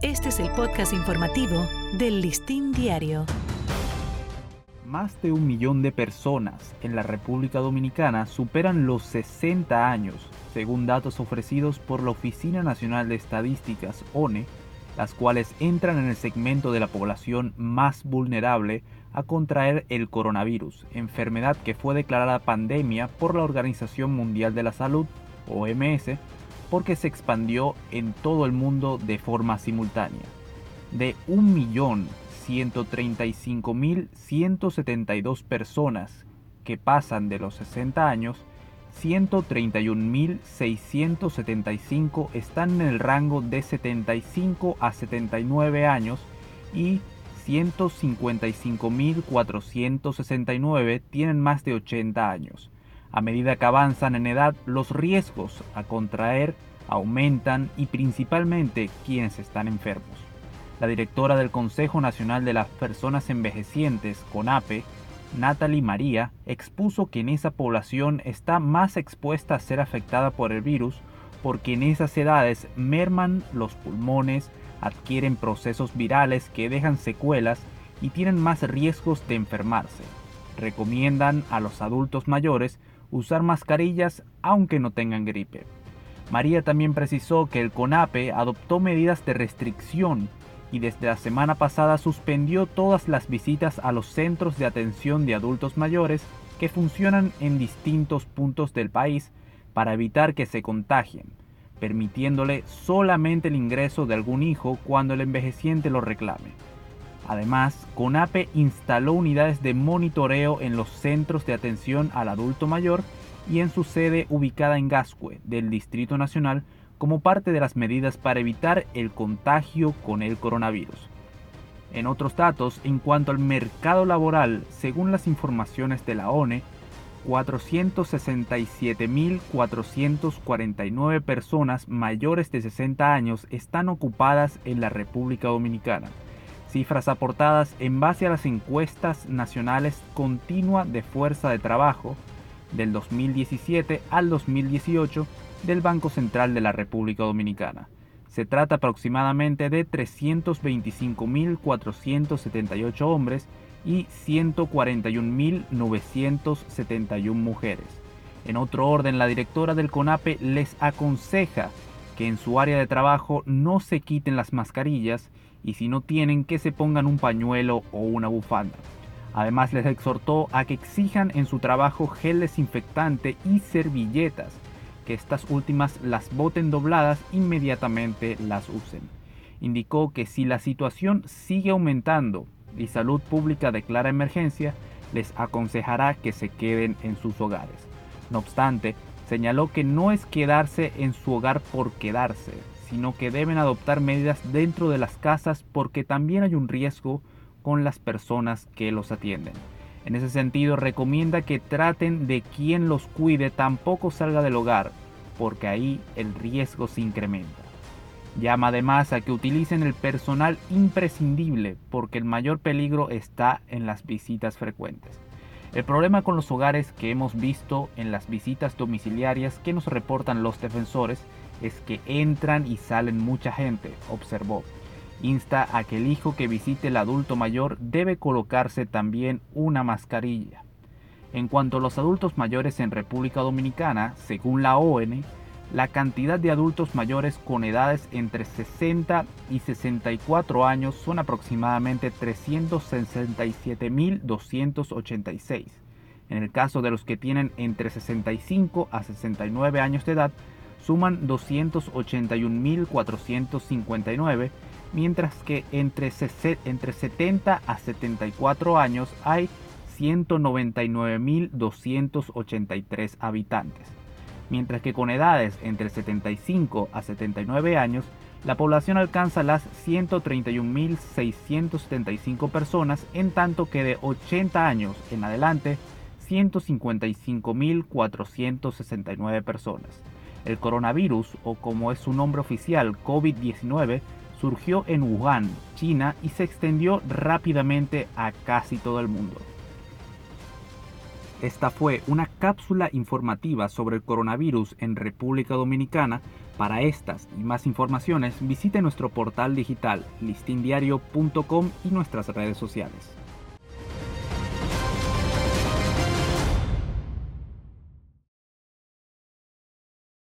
Este es el podcast informativo del Listín Diario. Más de un millón de personas en la República Dominicana superan los 60 años, según datos ofrecidos por la Oficina Nacional de Estadísticas, ONE, las cuales entran en el segmento de la población más vulnerable a contraer el coronavirus, enfermedad que fue declarada pandemia por la Organización Mundial de la Salud, OMS, porque se expandió en todo el mundo de forma simultánea. De 1.135.172 personas que pasan de los 60 años, 131.675 están en el rango de 75 a 79 años y 155.469 tienen más de 80 años. A medida que avanzan en edad, los riesgos a contraer aumentan y principalmente quienes están enfermos. La directora del Consejo Nacional de las Personas Envejecientes, CONAPE, Natalie María, expuso que en esa población está más expuesta a ser afectada por el virus porque en esas edades merman los pulmones, adquieren procesos virales que dejan secuelas y tienen más riesgos de enfermarse. Recomiendan a los adultos mayores usar mascarillas aunque no tengan gripe. María también precisó que el CONAPE adoptó medidas de restricción y desde la semana pasada suspendió todas las visitas a los centros de atención de adultos mayores que funcionan en distintos puntos del país para evitar que se contagien, permitiéndole solamente el ingreso de algún hijo cuando el envejeciente lo reclame. Además, CONAPE instaló unidades de monitoreo en los centros de atención al adulto mayor y en su sede ubicada en Gascue, del Distrito Nacional, como parte de las medidas para evitar el contagio con el coronavirus. En otros datos, en cuanto al mercado laboral, según las informaciones de la ONE, 467.449 personas mayores de 60 años están ocupadas en la República Dominicana cifras aportadas en base a las encuestas nacionales continua de fuerza de trabajo del 2017 al 2018 del Banco Central de la República Dominicana. Se trata aproximadamente de 325.478 hombres y 141.971 mujeres. En otro orden, la directora del CONAPE les aconseja que en su área de trabajo no se quiten las mascarillas y si no tienen que se pongan un pañuelo o una bufanda. Además les exhortó a que exijan en su trabajo gel desinfectante y servilletas, que estas últimas las boten dobladas inmediatamente las usen. Indicó que si la situación sigue aumentando y salud pública declara emergencia, les aconsejará que se queden en sus hogares. No obstante, señaló que no es quedarse en su hogar por quedarse, sino que deben adoptar medidas dentro de las casas porque también hay un riesgo con las personas que los atienden. En ese sentido, recomienda que traten de quien los cuide tampoco salga del hogar, porque ahí el riesgo se incrementa. Llama además a que utilicen el personal imprescindible, porque el mayor peligro está en las visitas frecuentes. El problema con los hogares que hemos visto en las visitas domiciliarias que nos reportan los defensores es que entran y salen mucha gente, observó. Insta a que el hijo que visite el adulto mayor debe colocarse también una mascarilla. En cuanto a los adultos mayores en República Dominicana, según la ONU, la cantidad de adultos mayores con edades entre 60 y 64 años son aproximadamente 367.286. En el caso de los que tienen entre 65 a 69 años de edad, suman 281.459, mientras que entre, entre 70 a 74 años hay 199.283 habitantes, mientras que con edades entre 75 a 79 años, la población alcanza las 131.675 personas, en tanto que de 80 años en adelante, 155.469 personas. El coronavirus, o como es su nombre oficial, COVID-19, surgió en Wuhan, China, y se extendió rápidamente a casi todo el mundo. Esta fue una cápsula informativa sobre el coronavirus en República Dominicana Para estas y más informaciones visite nuestro portal digital listindiario.com y nuestras redes sociales.